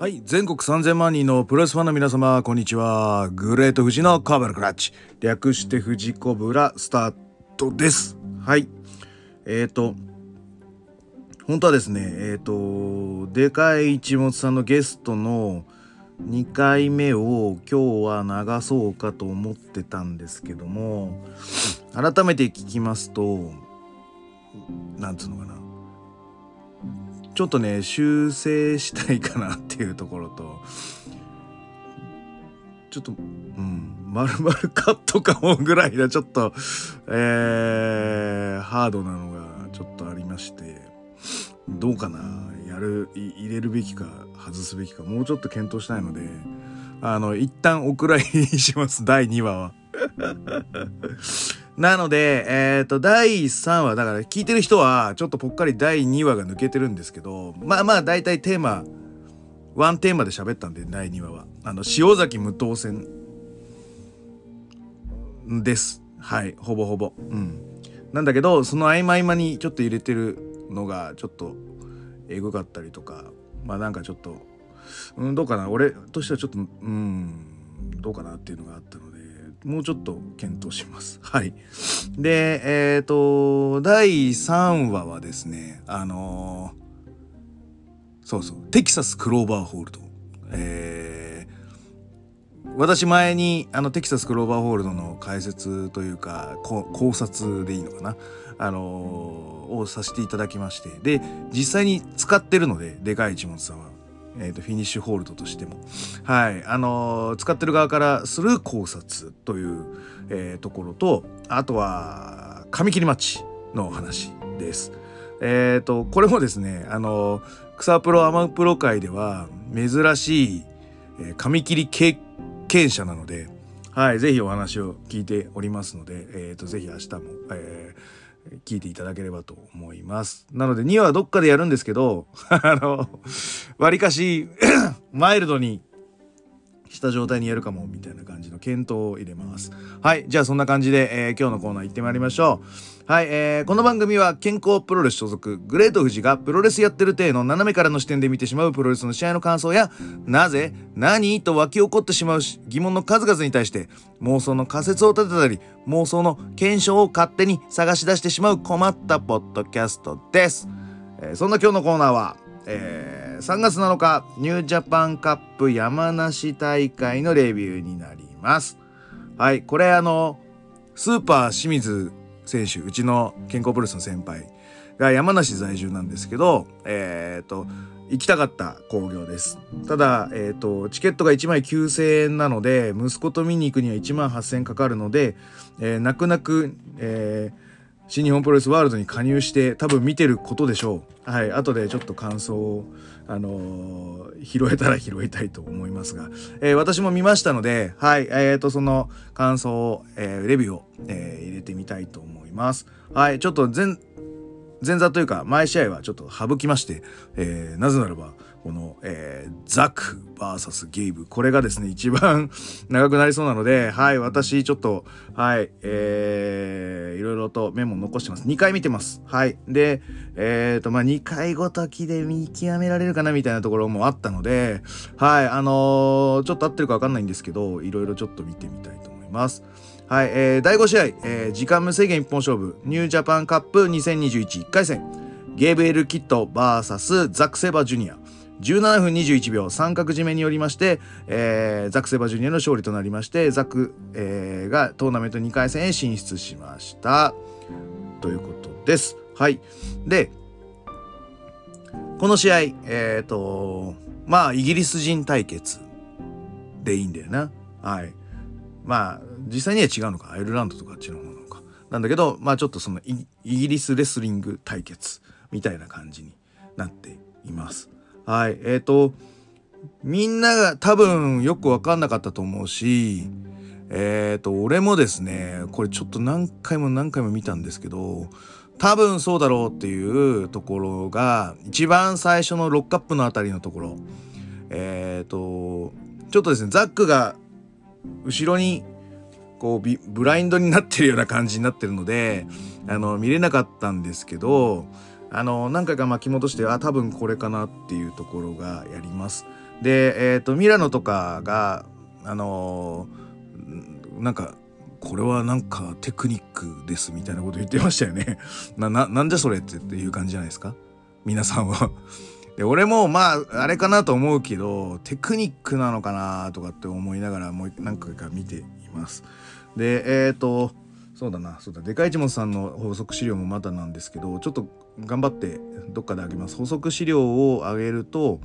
はい。全国3000万人のプロレスファンの皆様、こんにちは。グレート富士のカーブラクラッチ。略して富士コブラスタートです。はい。えっ、ー、と、本当はですね、えっ、ー、と、でかい一物さんのゲストの2回目を今日は流そうかと思ってたんですけども、改めて聞きますと、なんつうのかな。ちょっとね修正したいかなっていうところとちょっとうん丸々カットかもぐらいなちょっとえー、ハードなのがちょっとありましてどうかなやる入れるべきか外すべきかもうちょっと検討したいのであの一旦お蔵入りにします第2話は。なので、えっ、ー、と、第3話、だから聞いてる人は、ちょっとぽっかり第2話が抜けてるんですけど、まあまあ、大体テーマ、ワンテーマで喋ったんで、第2話は。あの、塩崎無当選です。はい、ほぼほぼ。うん。なんだけど、その合間合間にちょっと入れてるのが、ちょっと、エグかったりとか、まあなんかちょっと、うん、どうかな？俺としてはちょっと、うん、どうかなっていうのがあったので、もうちょっと検討します。はい。で、えっ、ー、と、第3話はですね、あのー、そうそう、テキサスクローバーホールド。えー、私前にあのテキサスクローバーホールドの解説というか考察でいいのかな？あのー、をさせていただきましてで実際に使ってるのででかい一物さんはえーと、フィニッシュホールドとしても、はい。あのー、使ってる側からする考察という、えー、ところとあとは紙切りマッチの話です。えっ、ー、とこれもですねあの草プロアマプロ界では珍しい、えー、紙切り経験者なので、はい、ぜひお話を聞いておりますので、えーと、とぜひ明日も、えー、聞いていただければと思います。なので2話どっかでやるんですけど、あの、わりかし マイルドにした状態にやるかもみたいな感じの検討を入れます。はい。じゃあそんな感じで、えー、今日のコーナー行ってまいりましょう。はい。えー、この番組は健康プロレス所属グレート富士がプロレスやってる体の斜めからの視点で見てしまうプロレスの試合の感想やなぜ何と湧き起こってしまう疑問の数々に対して妄想の仮説を立てたり妄想の検証を勝手に探し出してしまう困ったポッドキャストです。えー、そんな今日のコーナーは、えー3月7日ニュージャパンカップ山梨大会のレビューになります。はい、これあのスーパー清水選手うちの健康プロレスの先輩が山梨在住なんですけどえっ、ー、と行きたかった興行です。ただ、えっ、ー、と、チケットが1枚9000円なので、息子と見に行くには1万8000円かかるので、えー、泣く泣く、えー、新日本プロレスワールドに加入して多分見てることでしょう。はい。後でちょっと感想を、あのー、拾えたら拾いたいと思いますが、えー、私も見ましたので、はい。えー、と、その感想を、え、レビューを、え、入れてみたいと思います。はい。ちょっと前、前座というか、前試合はちょっと省きまして、え、なぜならば、この、えー、ザク VS ゲイブ。これがですね、一番 長くなりそうなので、はい、私ちょっと、はい、えー、いろいろとメモ残してます。2回見てます。はい。で、えっ、ー、と、まあ、2回ごときで見極められるかなみたいなところもあったので、はい、あのー、ちょっと合ってるかわかんないんですけど、いろいろちょっと見てみたいと思います。はい、えー、第5試合、えー、時間無制限一本勝負、ニュージャパンカップ20211回戦、ゲーブエル・キット VS ザック・セバ・ジュニア。17分21秒三角締めによりまして、えー、ザク・セバジュニアの勝利となりましてザク、えー、がトーナメント2回戦へ進出しましたということです。はい。で、この試合、えっ、ー、と、まあ、イギリス人対決でいいんだよな。はい。まあ、実際には違うのか。アイルランドとかあっちの方なのか。なんだけど、まあちょっとそのイギリスレスリング対決みたいな感じになっています。はい。えっ、ー、と、みんなが多分よくわかんなかったと思うし、えっ、ー、と、俺もですね、これちょっと何回も何回も見たんですけど、多分そうだろうっていうところが、一番最初のロックアップのあたりのところ、えっ、ー、と、ちょっとですね、ザックが後ろにこうブラインドになってるような感じになってるので、あの、見れなかったんですけど、あの何回か巻き戻してあ多分これかなっていうところがやります。で、えっ、ー、と、ミラノとかが、あのー、なんか、これはなんかテクニックですみたいなこと言ってましたよね。な、な、なんじゃそれってっていう感じじゃないですか？皆さんは で、俺もまあ、あれかなと思うけど、テクニックなのかなとかって思いながらもう何回か見ています。で、えっ、ー、と、そうだな、そうだ、でかいちもさんの法則資料もまだなんですけど、ちょっと頑張ってどっかであげます。法則資料を上げると、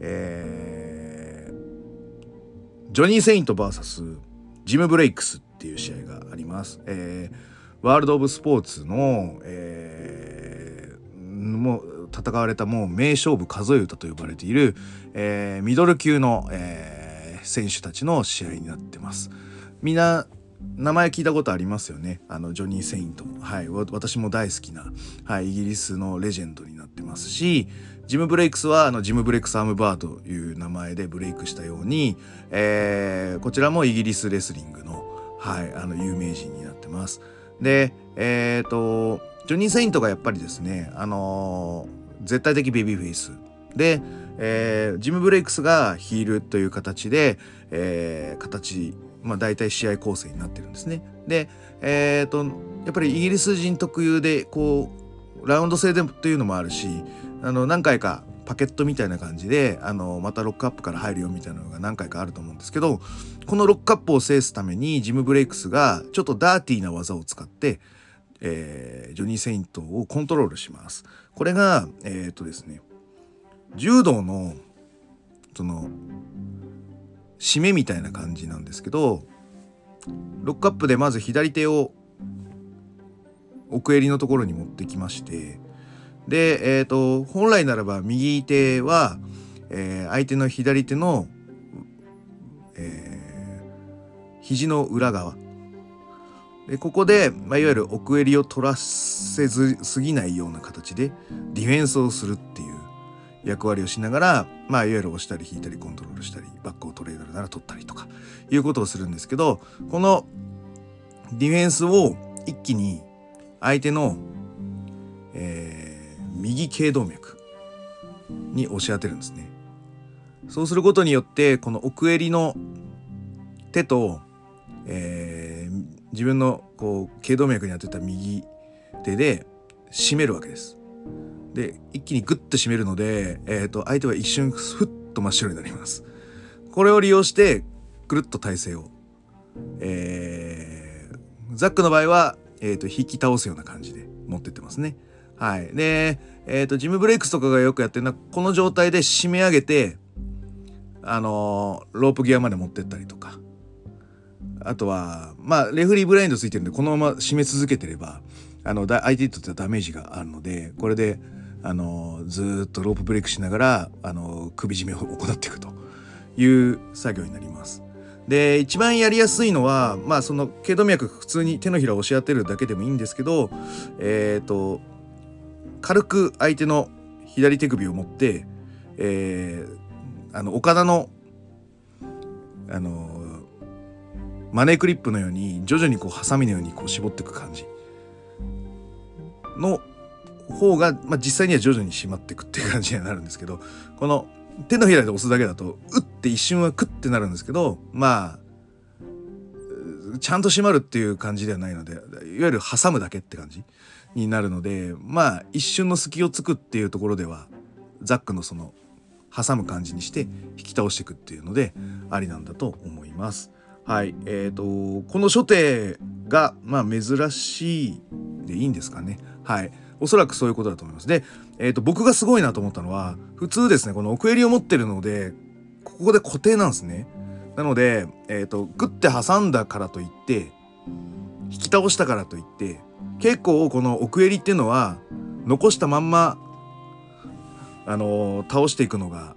えー、ジョニー・セイント VS ジム・ブレイクスっていう試合があります。えー、ワールド・オブ・スポーツの、えー、もう戦われたもう名勝負数え歌と呼ばれている、えー、ミドル級の、え、選手たちの試合になってます。みんな名前聞いたことありますよね。あのジョニー・セイント、はい、私も大好きな、はい、イギリスのレジェンドになってますし、ジム・ブレイクスはあのジム・ブレイクス・アームバーという名前でブレイクしたように、えー、こちらもイギリスレスリングの,、はい、あの有名人になってます。で、えっ、ー、と、ジョニー・セイントがやっぱりですね、あのー、絶対的ベビーフェイス。で、えー、ジム・ブレイクスがヒールという形で、えー、形、まあ大体試合構成になってるんですね。で、え、ー、と、やっぱりイギリス人特有で、こう、ラウンド制でというのもあるし、あの何回かパケットみたいな感じであのまたロックアップから入るよみたいなのが何回かあると思うんですけどこのロックアップを制すためにジム・ブレイクスがちょっとダーティーな技を使って、えー、ジョニー・セイントをコントロールします。これがえー、とですね柔道のその締めみたいな感じなんですけどロックアップでまず左手を奥襟のところに持ってきましてで、えっ、ー、と、本来ならば右手は、えー、相手の左手の、えー、肘の裏側。で、ここで、まあ、いわゆる奥襟を取らせずすぎないような形でディフェンスをするっていう役割をしながら、まあ、いわゆる押したり引いたりコントロールしたり、バックをトレードなら取ったりとか、いうことをするんですけど、このディフェンスを一気に相手の、えー右頸動脈に押し当てるんですね。そうすることによってこの奥襟の手と、えー、自分のこう頸動脈に当てた右手で締めるわけです。で一気にグッと締めるので、えーと、相手は一瞬ふっと真っ白になります。これを利用してぐるっと体勢を、えー、ザックの場合は、えーと引き倒すような感じで持ってってますね。はい。で、えっ、と、ジムブレイクスとかがよくやってるのは、この状態で締め上げて、あの、ロープギアまで持ってったりとか。あとは、まあ、レフリーブラインドついてるんで、このまま締め続けてれば、あの、相手にとってはダメージがあるので、これで、あの、ずっとロープブレイクしながら、あの首絞めを行っていくという作業になります。で一番やりやすいのはまあその頸動脈普通に手のひらを押し当てるだけでもいいんですけどえっ、ー、と軽く相手の左手首を持って、えー、あの岡田のあのマネークリップのように徐々にこうハサミのようにこう絞っていく感じの方が、まあ、実際には徐々に締まっていくっていう感じになるんですけどこの手のひらで押すだけだとうって一瞬はクッてなるんですけどまあちゃんと締まるっていう感じではないのでいわゆる挟むだけって感じになるのでまあ一瞬の隙をつくっていうところではザックのその挟む感じにして引き倒していくっていうのでありなんだと思います。はい。えっ、ー、と、この初手が、まあ、珍しいでいいんですかね。はい。おそらくそういうことだと思います。で、え、ー、と、僕がすごいなと思ったのは、普通ですね、この奥襟を持ってるので、ここで固定なんですね。なので、えっ、ー、と、グッて挟んだからといって、引き倒したからといって、結構この奥襟っていうのは残したまんまあのー、倒していくのが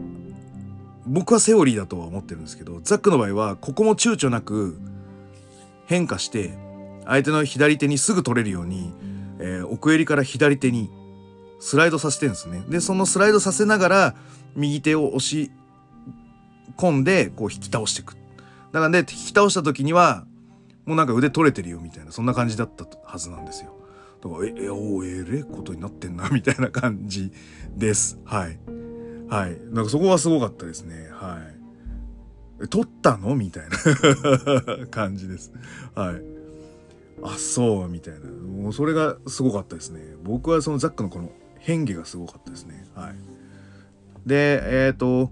僕はセオリーだとは思ってるんですけどザックの場合はここも躊躇なく変化して相手の左手にすぐ取れるように、えー、奥襟から左手にスライドさせてるんですね。でそのスライドさせながら右手を押し込んでこう引き倒していく。だからね引き倒した時にはもうなんか腕取れてるよみたいなそんな感じだったはずなんですよだからええおえれえことになってんなみたいな感じですはいはいなんかそこはすごかったですねはい撮ったのみたいな感じですはいあそうみたいな。もうそれがすごかったですね。僕はそのザックのこの変化がすごかったですね。はい。でえっ、ー、と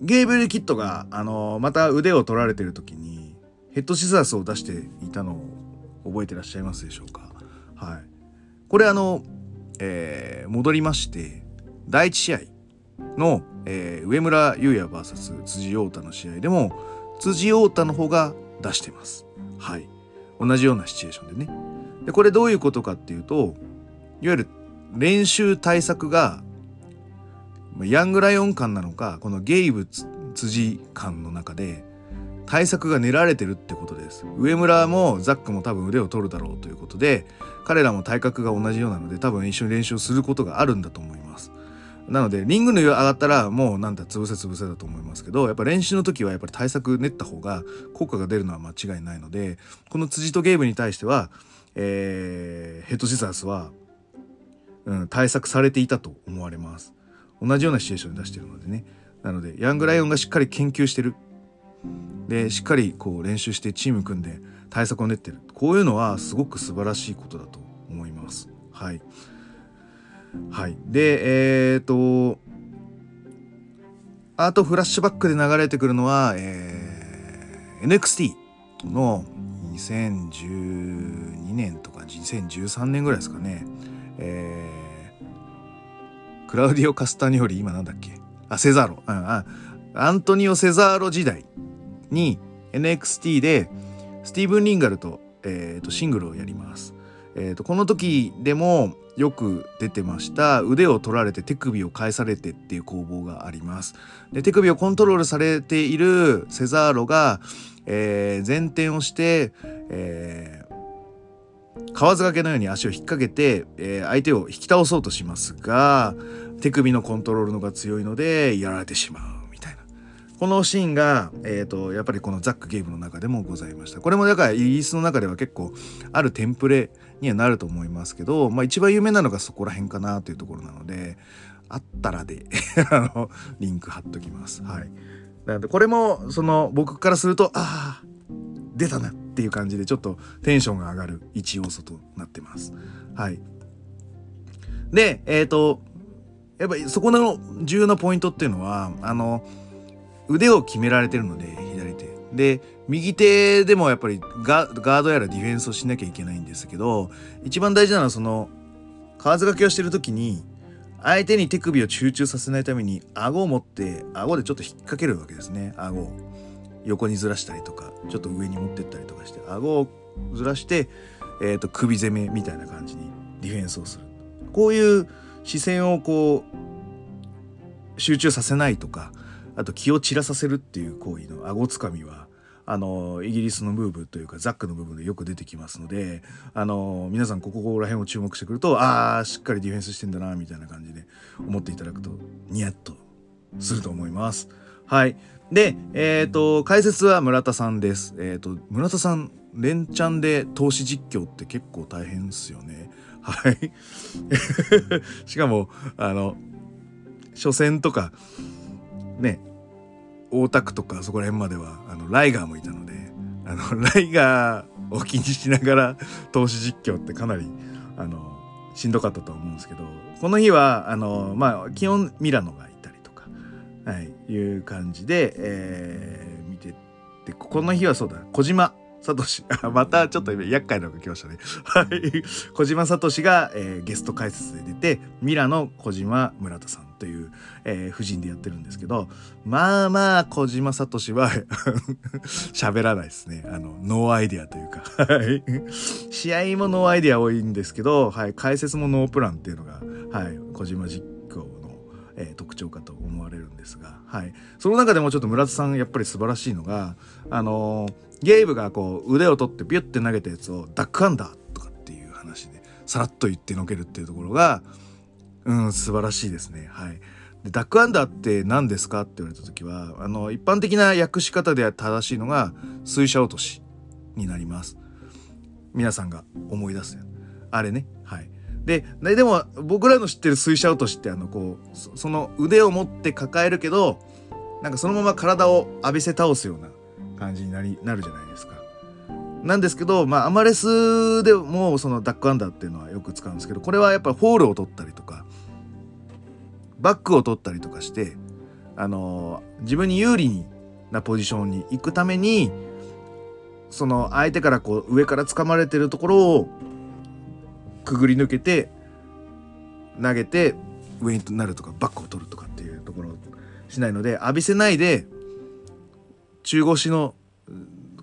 ゲーブルキットがあのまた腕を取られてる時にヘッドシザースを出していたのを覚えてらっしゃいますでしょうか？はい。これあの、えー、戻りまして第1試合の、えー、上村優也 VS 辻陽太の試合でも辻陽太の方が出してます。はい。同じようなシチュエーションでね。でこれどういうことかっていうといわゆる練習対策がヤングライオン感なのかこのゲイブ辻感の中で対策が練られてるってことです。上村もザックも多分腕を取るだろうということで彼らも体格が同じようなので多分一緒に練習することがあるんだと思います。なのでリングの上上がったらもうなんだ潰せ潰せだと思いますけどやっぱ練習の時はやっぱり対策練った方が効果が出るのは間違いないのでこの辻とゲームに対しては、えー、ヘッドシザースは、うん、対策されていたと思われます。同じようなシチュエーションに出してるのでね。なのでヤングライオンがしっかり研究してる。でしっかりこう練習してチーム組んで対策を練ってる。こういうのはすごく素晴らしいことだと思います。はい。はい。でえっ、ー、とあとフラッシュバックで流れてくるのは、えー、NXT の2012年とか2013年ぐらいですかね、えー、クラウディオ・カスタニオリ今なんだっけ？あセザーロ、うん、あアントニオ・セザーロ時代に NXT でスティーブン・リンガルと,、えー、とシングルをやります。えー、とこの時でもよく出てました腕を取られて手首を返されてっていう攻防があります。で手首をコントロールされているセザーロが、えー、前転をして、えー、河津掛けのように足を引っ掛けて、えー、相手を引き倒そうとしますが手首のコントロールのが強いのでやられてしまう。このシーンが、えーと、やっぱりこのザック・ゲームの中でもございました。これもだからイギリスの中では結構あるテンプレにはなると思いますけど、まあ一番有名なのがそこら辺かなというところなので、あったらで あの、リンク貼っときます。はい。なのでこれも、その僕からすると、ああ、出たなっていう感じでちょっとテンションが上がる一要素となってます。はい。で、えっ、ー、と、やっぱりそこの重要なポイントっていうのは、あの、腕を決められてるので左手で右手でもやっぱりガードやらディフェンスをしなきゃいけないんですけど一番大事なのはその河津掛けをしてる時に相手に手首を集中させないために顎を持って顎でちょっと引っ掛けるわけですね。顎を。横にずらしたりとかちょっと上に持ってったりとかして顎をずらして、えーと、首攻めみたいな感じにディフェンスをする。こういう視線をこう集中させないとかあと気を散らさせるっていう行為の顎つかみはあのイギリスのムーブというかザックの部分でよく出てきますのであの皆さんここら辺を注目してくるとああしっかりディフェンスしてんだなみたいな感じで思っていただくとニヤッとすると思います。はい。で、えっ、ー、と、解説は村田さんです。えっ、ー、と、村田さん、連チャンで投資実況って結構大変ですよね。はい。しかも、あの、初戦とか、ね、大田区とかそこら辺まではあのライガーもいたのであの ライガーを気にしながら 投資実況ってかなりあのしんどかったと思うんですけどこの日はあのまあ基本ミラノがいたりとか、はい、いう感じで、えー、見ててこの日はそうだ小島サトシ、またちょっと厄介なのが来ましたね。はい。小島サトシが、えー、ゲスト解説で出て、ミラノ小島村田さんという、えー、布陣でやってるんですけど、まあまあ小島サトシは 喋らないですね。あの、ノーアイディアというか、はい。試合もノーアイディア多いんですけど、はい。解説もノープランっていうのが、はい。小島実況の、え、特徴かと思われるんですが、はい。その中でもちょっと村田さんやっぱり素晴らしいのが、あのーゲイブがこう腕を取ってビュッて投げたやつをダックアンダーとかっていう話でさらっと言ってのけるっていうところがうん素晴らしいですね。はい。でダックアンダーって何ですかって言われた時はあの一般的な訳し方で正しいのが水車落としになります。皆さんが思い出すあれね。はい。ででも僕らの知ってるスイシャ落としってあのこうその腕を持って抱えるけどなんかそのまま体を浴びせ倒すような感じになりなるじゃないですか。なんですけど、まあ、アマレスでもそのダックアンダーっていうのはよく使うんですけどこれはやっぱりフォールを取ったりとかバックを取ったりとかしてあの自分に有利なポジションに行くためにその相手からこう上から掴まれてるところをくぐり抜けて投げて上になるとかバックを取るとかっていうところをしないので浴びせないで中腰の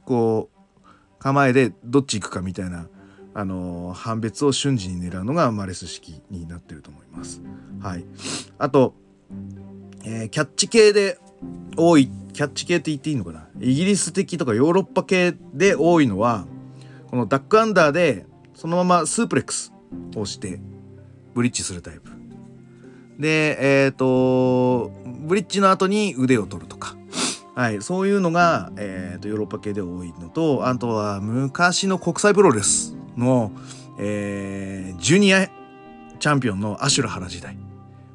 こう構えでどっち行くかみたいなあの判別を瞬時に狙うのがマレス式になってると思います。はい、あと、えー、キャッチ系で多いキャッチ系って言っていいのかな？イギリス的とかヨーロッパ系で多いのはこのダックアンダーでそのままスープレックスをしてブリッジするタイプ。でえっ、ー、とブリッジの後に腕を取るとか。はい、そういうのが、えーと、ヨーロッパ系で多いのとあとは昔の国際プロレスの、えー、ジュニアチャンピオンのアシュラ原時代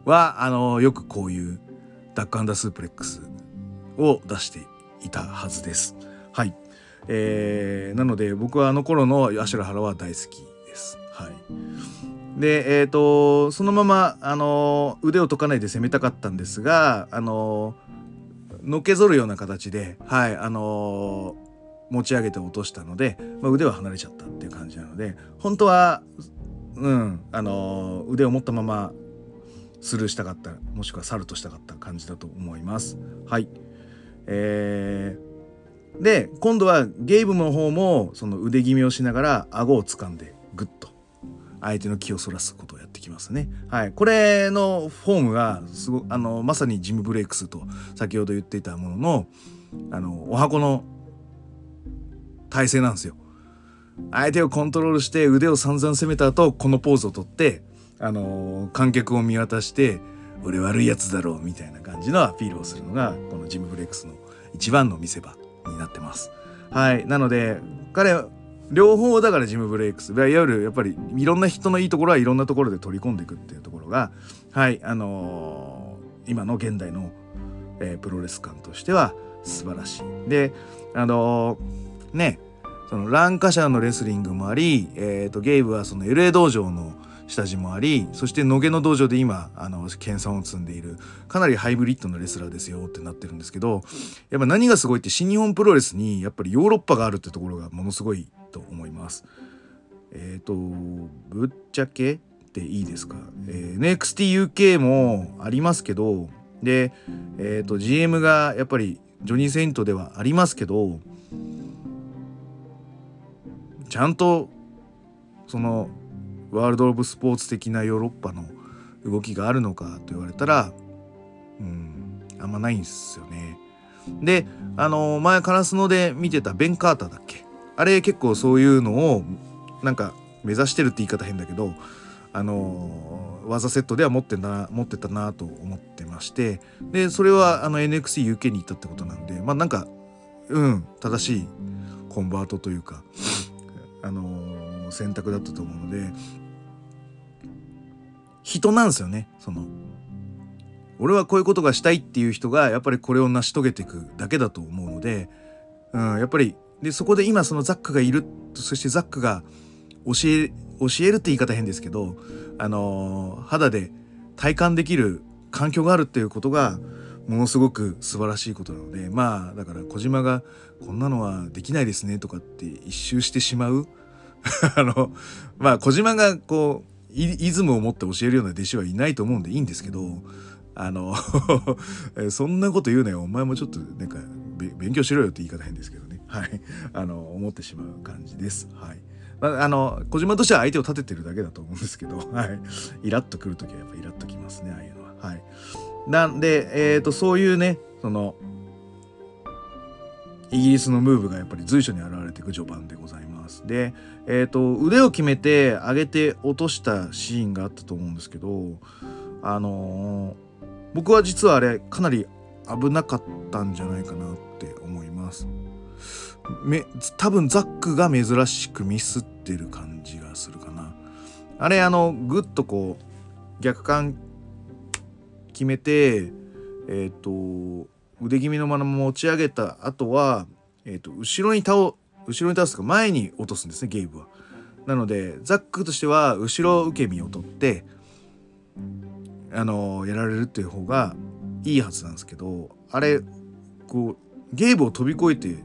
はあのよくこういうダックアンダースープレックスを出していたはずです。はい。えー、なので僕はあの頃のアシュラハラは大好きです。はい。で、え、ー、と、そのまま、あの、腕を解かないで攻めたかったんですが、あの、のけぞるような形で、はい、あの、持ち上げて落としたので、まあ、腕は離れちゃったっていう感じなので、本当は、うん、あの、腕を持ったままスルーしたかった、もしくはサルトしたかった感じだと思います。はい。えー、で今度はゲイブの方もその腕決めをしながら顎を掴んでグッと相手の気をそらすことをやってきますね。はい、これのフォームがすごあのまさにジム・ブレイクスと先ほど言っていたもののあのお箱の体勢なんですよ。相手をコントロールして腕を散々攻めた後このポーズをとってあの観客を見渡して俺悪いやつだろうみたいな感じのアピールをするのがこのジム・ブレックスの一番の見せ場になってます。はい。なので、彼、両方だからジム・ブレイクス。いわゆるやっぱりいろんな人のいいところはいろんなところで取り込んでいくっていうところが、はい、あのー、今の現代の、えー、プロレス感としては素晴らしい。で、あのー、ね、そのランカシャのレスリングもあり、えーとゲイブはその LA 道場の下地もありそして野毛の道場で今あの研鑽を積んでいるかなりハイブリッドのレスラーですよってなってるんですけどやっぱ何がすごいって新日本プロレスにやっぱりヨーロッパがあるってところがものすごいと思います。えっ、ー、とぶっちゃけっていいですか、えー、NXTUK もありますけどで、えっ、ー、と GM がやっぱりジョニー・セイントではありますけどちゃんとそのワールド・オブ・スポーツ的なヨーロッパの動きがあるのかと言われたらうんあんまないんですよね。であの前カラスノで見てたベン・カーターだっけ？あれ結構そういうのをなんか目指してるって言い方変だけどあの技セットでは持ってな持ってたなと思ってましてでそれはあの NXTUK に行ったってことなんでまあなんかうん正しいコンバートというかあの選択だったと思うので人なんですよね。その俺はこういうことがしたいっていう人がやっぱりこれを成し遂げていくだけだと思うので、うん、やっぱりでそこで今そのザックがいるそしてザックが教え教えるって言い方変ですけどあの肌で体感できる環境があるっていうことがものすごく素晴らしいことなのでまあだから小島がこんなのはできないですねとかって一周してしまう。あのまあ小島がこうイズムを持って教えるような弟子はいないと思うんでいいんですけどあの そんなこと言うなよお前もちょっとなんか勉強しろよって言い方変ですけどねはいあの思ってしまう感じですはい。あの小島としては相手を立ててるだけだと思うんですけど、はい、イラッとくる時はやっぱイラッときますねああいうのは。はい、なんで、えーと、そういうねそのイギリスのムーブがやっぱり随所に現れていく序盤でございます。で、えっ、ー、と、腕を決めて上げて落としたシーンがあったと思うんですけど、あのー、僕は実はあれかなり危なかったんじゃないかなって思います。め多分ザックが珍しくミスってる感じがするかな。あれあのグッとこう逆感決めてえっ、と腕気味のまま持ち上げた後は、えー、と後ろに倒後ろに倒すか前に落とすんですねゲイブは。なのでザックとしては後ろ受け身を取ってあのやられるっていう方がいいはずなんですけどあれこうゲーブを飛び越えて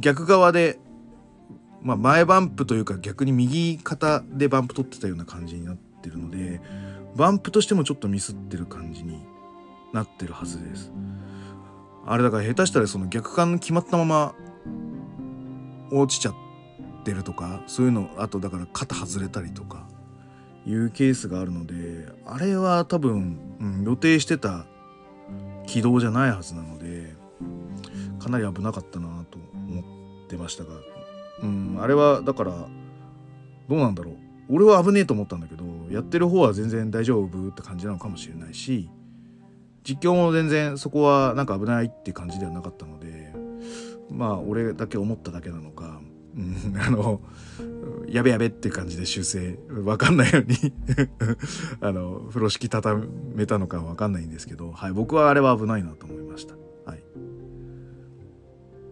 逆側で、まあ、前バンプというか逆に右肩でバンプ取ってたような感じになってるのでバンプとしてもちょっとミスってる感じになってるはずです。あれだから下手したらその逆感決まったまま落ちちゃってるとかそういうのあとだから肩外れたりとかいうケースがあるのであれは多分、うん、予定してた軌道じゃないはずなのでかなり危なかったなと思ってましたが、うん、あれはだからどうなんだろう。俺は危ねえと思ったんだけどやってる方は全然大丈夫って感じなのかもしれないし実況も全然そこはなんか危ないって感じではなかったのでまあ俺だけ思っただけなのか、うん、あのやべやべって感じで修正わかんないように あの風呂敷畳めたのかわかんないんですけど、はい、僕はあれは危ないなと思いました。はい、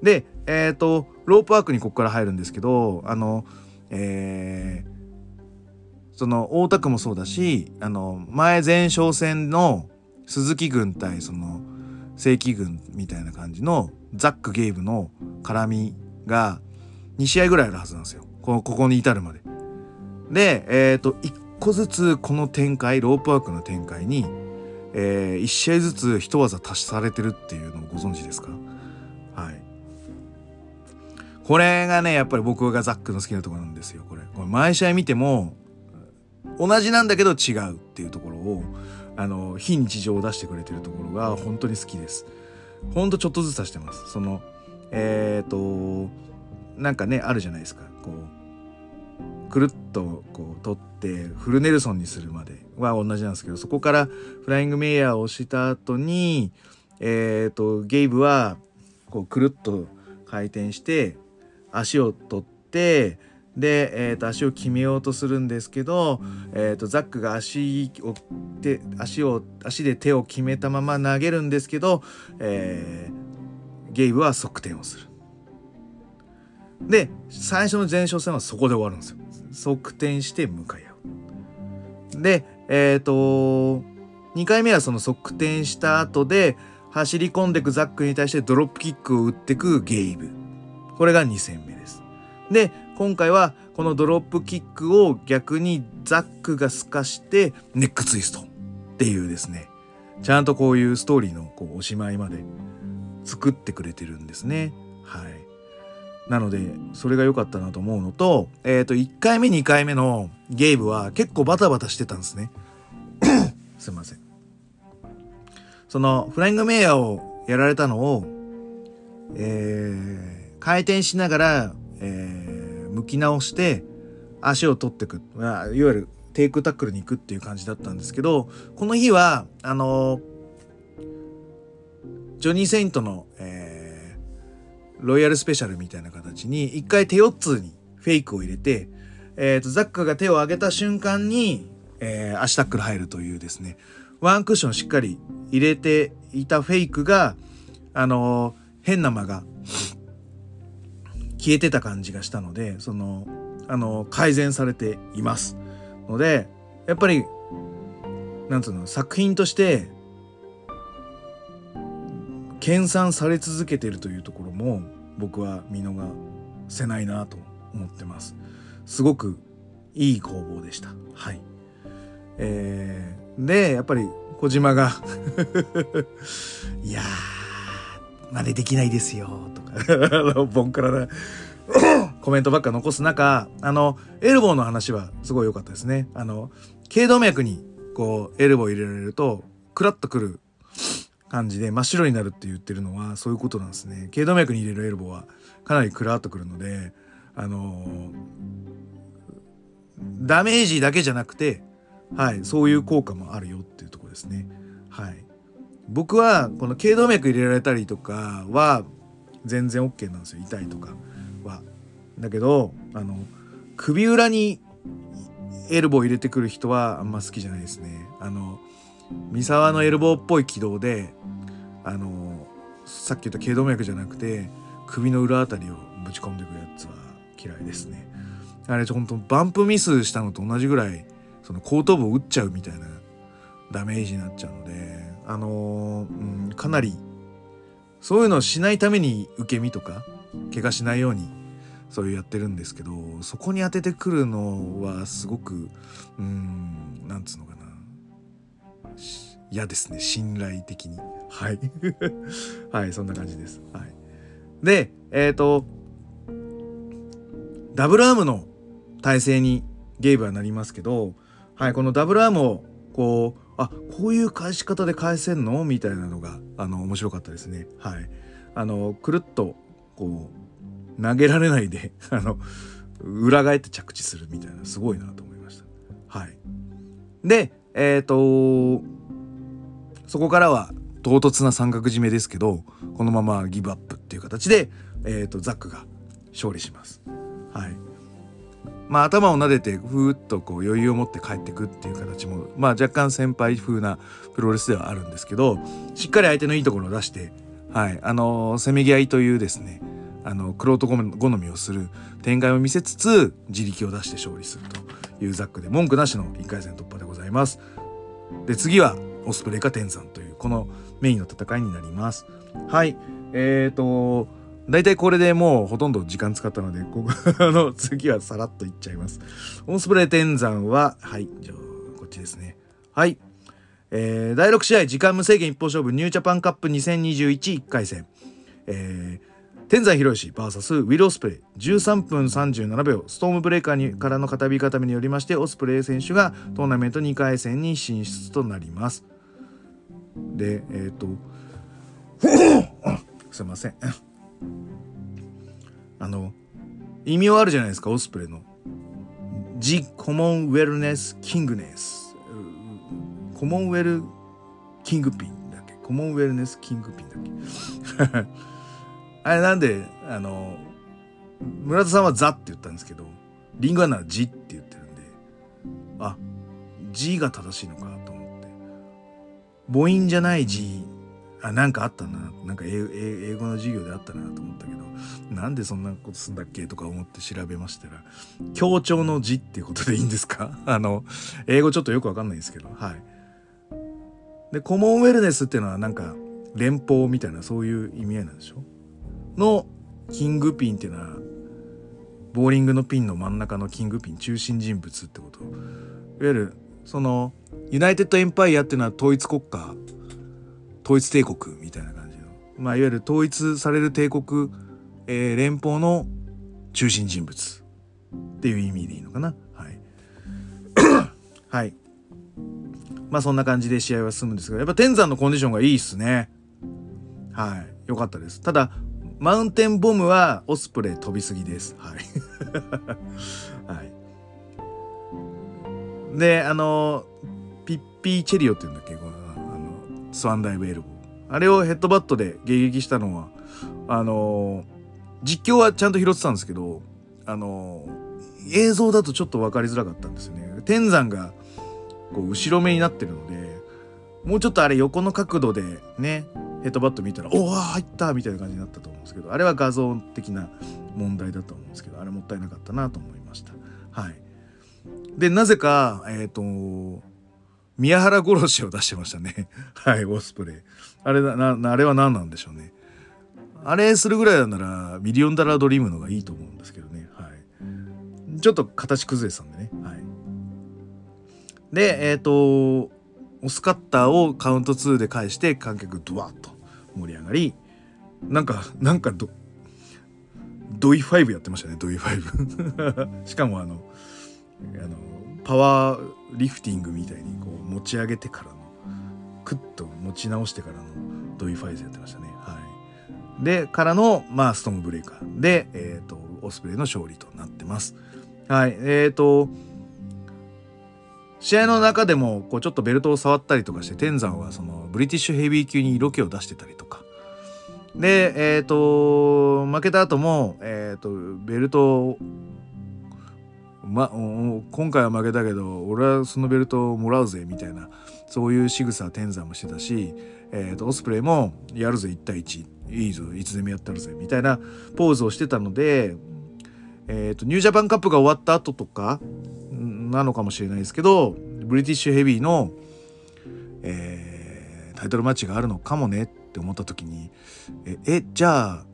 でえっ、ー、とロープワークにここから入るんですけどあのえー、その大田区もそうだしあの前前哨戦の鈴木軍対その正規軍みたいな感じのザック・ゲイブの絡みが2試合ぐらいあるはずなんですよこのここに至るまで。でえっ、ー、と1個ずつこの展開ロープワークの展開に、えー、1試合ずつ一技足しされてるっていうのをご存知ですか？はいこれがねやっぱり僕がザックの好きなとこなんですよこれこれ毎試合見ても同じなんだけど違うっていうところをあの非日常を出してくれてるところが本当に好きです。ほんとちょっとずつ出してます。そのえっ、ー、となんかねあるじゃないですかこうくるっとこう取ってフルネルソンにするまでは同じなんですけどそこからフライングメイヤーをした後にえっ、ー、とゲイブはこうくるっと回転して足を取ってで、えー、と足を決めようとするんですけど、えー、とザックが足を手足を足で手を決めたまま投げるんですけど、えー、ゲイブは側転をする。で最初の前哨戦はそこで終わるんですよ。側転して向かい合う。でえっ、ー、と2回目はその側転した後で走り込んでくザックに対してドロップキックを打ってくゲイブ。これが2戦目です。で今回はこのドロップキックを逆にザックが透かしてネックツイストっていうですねちゃんとこういうストーリーのこうおしまいまで作ってくれてるんですね。はい。なので、それが良かったなと思うのと、えっ、ー、と、1回目、2回目のゲームは結構バタバタしてたんですね。すいません。その、フライングメイヤーをやられたのを、えー、回転しながら、えー向き直して足を取ってくいわゆるテイクタックルに行くっていう感じだったんですけどこの日はあのジョニー・セイントの、えー、ロイヤルスペシャルみたいな形に一回手四つにフェイクを入れて、えーと、ザックが手を上げた瞬間に、えー、足タックル入るというですねワンクッションしっかり入れていたフェイクがあの変な間が消えてた感じがしたのでそのあの改善されています。のでやっぱりなんつうの作品として研鑽され続けてるというところも僕は見逃せないなと思ってます。すごくいい工房でした。はい。えー、でやっぱり小島が いやー真似できないですよとか ボンクラな コメントばっか残す中、あの、エルボーの話はすごい良かったですね。あの、頸動脈にこう、エルボー入れられると、クラッとくる感じで真っ白になるって言ってるのはそういうことなんですね。頸動脈に入れるエルボーはかなりクラッとくるので、あのダメージだけじゃなくて、はい、そういう効果もあるよっていうとこですね。はい。僕はこの頸動脈入れられたりとかは全然 OK なんですよ。痛いとかは。だけど、あの、首裏にエルボー入れてくる人はあんま好きじゃないですね。あの、三沢のエルボーっぽい軌道で、あの、さっき言った頸動脈じゃなくて、首の裏あたりをぶち込んでいくやつは嫌いですね。あれ、本当バンプミスしたのと同じぐらい、その後頭部を打っちゃうみたいなダメージになっちゃうので、あのうん、かなり、そういうのをしないために受け身とか、怪我しないようにそういうやってるんですけどそこに当ててくるのはすごくうんなんつうのかな。嫌ですね信頼的に。はい。はいそんな感じです。はい。でえっ、ー、とダブルアームの体勢にゲームはなりますけどはいこのダブルアームをこうあこういう返し方で返せんの？みたいなのがあの面白かったですね。はい。あのくるっとこう投げられないで あの裏返って着地するみたいなすごいなと思いました。はい、でえっ、ー、とそこからは唐突な三角締めですけどこのままギブアップっていう形で、えーと、ザックが勝利します。はい。まあ、頭を撫でてふーっとこう余裕を持って帰ってくっていう形も、まあ、若干先輩風なプロレスではあるんですけどしっかり相手のいいところを出してはい、あのせめぎ合いというですねあの玄人好みをする展開を見せつつ自力を出して勝利するというザックで文句なしの1回戦突破でございます。で次はオスプレイか天山というこのメインの戦いになります。はいえーと大体これでもうほとんど時間使ったのでここ あの次はさらっといっちゃいます。オンスプレイ天山ははいじゃあこっちですね。はい。えー、第6試合時間無制限一方勝負ニュージャパンカップ20211回戦、えー、天山博之 VS ウィル・オスプレイ13分37秒ストームブレーカーにからの片火固めによりましてオスプレイ選手がトーナメント2回戦に進出となります。でえっ、ー、とすいません。あの意味はあるじゃないですかオスプレイの。The Common Wellness Kingness コモンウェルキングピンだっけ？コモンウェルネスキングピンだっけ？あれなんで、あの、村田さんはザって言ったんですけど、リンゴはならジって言ってるんで、あ、G が正しいのかと思って。母音じゃない G、あ、なんかあったな。なんか英語の授業であったなと思ったけど、なんでそんなことすんだっけとか思って調べましたら、協調の字っていうことでいいんですか？あの、英語ちょっとよくわかんないんですけど、はい。でコモンウェルネスっていうのはなんか連邦みたいなそういう意味合いなんでしょ？のキングピンっていうのはボーリングのピンの真ん中のキングピン中心人物ってこといわゆるそのユナイテッドエンパイアっていうのは統一国家統一帝国みたいな感じのまあいわゆる統一される帝国、えー、連邦の中心人物っていう意味でいいのかなはい はいまあそんな感じで試合は進むんですが、やっぱ天山のコンディションがいいっすね。はい。良かったです。ただ、マウンテンボムはオスプレイ飛びすぎです。はい。はい。で、あの、ピッピーチェリオって言うんだっけ？このスワンダイブエルボー。あれをヘッドバットで迎撃したのは、あの、実況はちゃんと拾ってたんですけど、あの、映像だとちょっと分かりづらかったんですよね。天山がこう後ろ目になってるのでもうちょっとあれ横の角度でねヘッドバット見たら「おお入った!」みたいな感じになったと思うんですけどあれは画像的な問題だと思うんですけどあれもったいなかったなと思いましたはいでなぜかえっ、ー、と宮原殺しを出してましたね。はいオスプレイ。あれなあれは何なんでしょうね。あれするぐらいならミリオンダラードリームのがいいと思うんですけどね。はい。ちょっと形崩れてたんでね。はい。で、えっ、ー、と、オスカッターをカウント2で返して観客ドワッと盛り上がり、なんか、なんかド、ドイ5やってましたね、ドイ5。しかもあの、あの、パワーリフティングみたいにこう持ち上げてからの、クッと持ち直してからのドイ5やってましたね。はい。で、からの、まあ、ストームブレイカーで、え、ー、と、オスプレイの勝利となってます。はい。え、ー、と、試合の中でもこうちょっとベルトを触ったりとかして天山はそのブリティッシュヘビー級に色気を出してたりとかでえっ、ー、と負けた後も、えーと、ベルトま、今回は負けたけど俺はそのベルトをもらうぜみたいなそういう仕草天山もしてたし、えーと、オスプレイもやるぜ1対1いいぞいつでもやったるぜみたいなポーズをしてたので、えーと、ニュージャパンカップが終わった後とかなのかもしれないですけどブリティッシュヘビーの、えー、タイトルマッチがあるのかもねって思った時にええじゃあ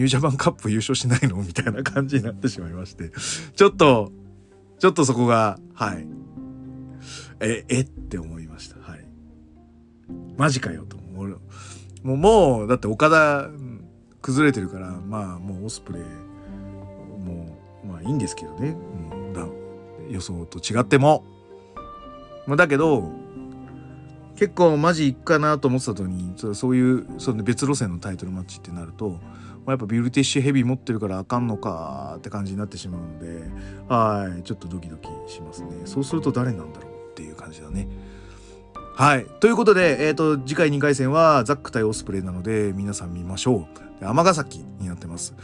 ニュージャパンカップ優勝しないの？みたいな感じになってしまいまして。ちょっとちょっとそこがはい。ええって思いました。はい。マジかよともうもうだって岡田崩れてるからまあもうオスプレイもうまあいいんですけどね、うん、だ予想と違っても、まあ、だけど結構マジいくかなと思ってた時にそういうその別路線のタイトルマッチってなるとやっぱビルティッシュヘビー持ってるからあかんのかって感じになってしまうのではいちょっとドキドキしますね。そうすると誰なんだろうっていう感じだね。はいということで、えーと、次回2回戦はザック対オスプレイなので皆さん見ましょう。尼崎になってます。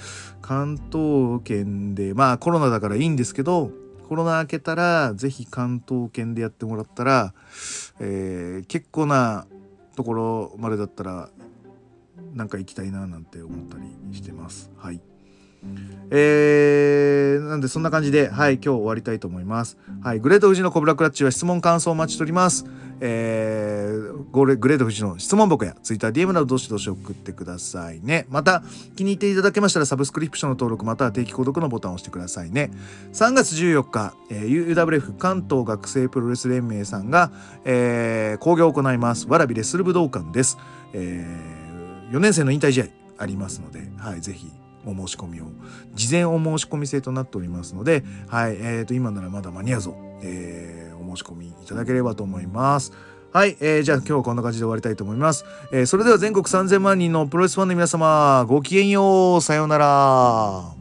関東圏でまあコロナだからいいんですけどコロナ明けたら是非関東圏でやってもらったら、えー、結構なところまでだったらなんか行きたいななんて思ったりしてます。はい。えー、なんでそんな感じで、はい、今日終わりたいと思います。はい、グレート富士のコブラクラッチは質問感想をお待ちしております。えー、グレート富士の質問箱や TwitterDM などどしどし送ってくださいね。また、気に入っていただけましたらサブスクリプションの登録または定期購読のボタンを押してくださいね。3月14日、えー、UWF 関東学生プロレス連盟さんが、えー、興行を行います。わらびレスル武道館です。えー、4年生の引退試合ありますので、はい、ぜひお申し込みを事前お申し込み制となっておりますので、はいえー、と今ならまだ間に合うぞ、えー、お申し込みいただければと思います。はい、えー、じゃあ今日はこんな感じで終わりたいと思います。えー、それでは全国3000万人のプロレスファンの皆様ごきげんようさようなら。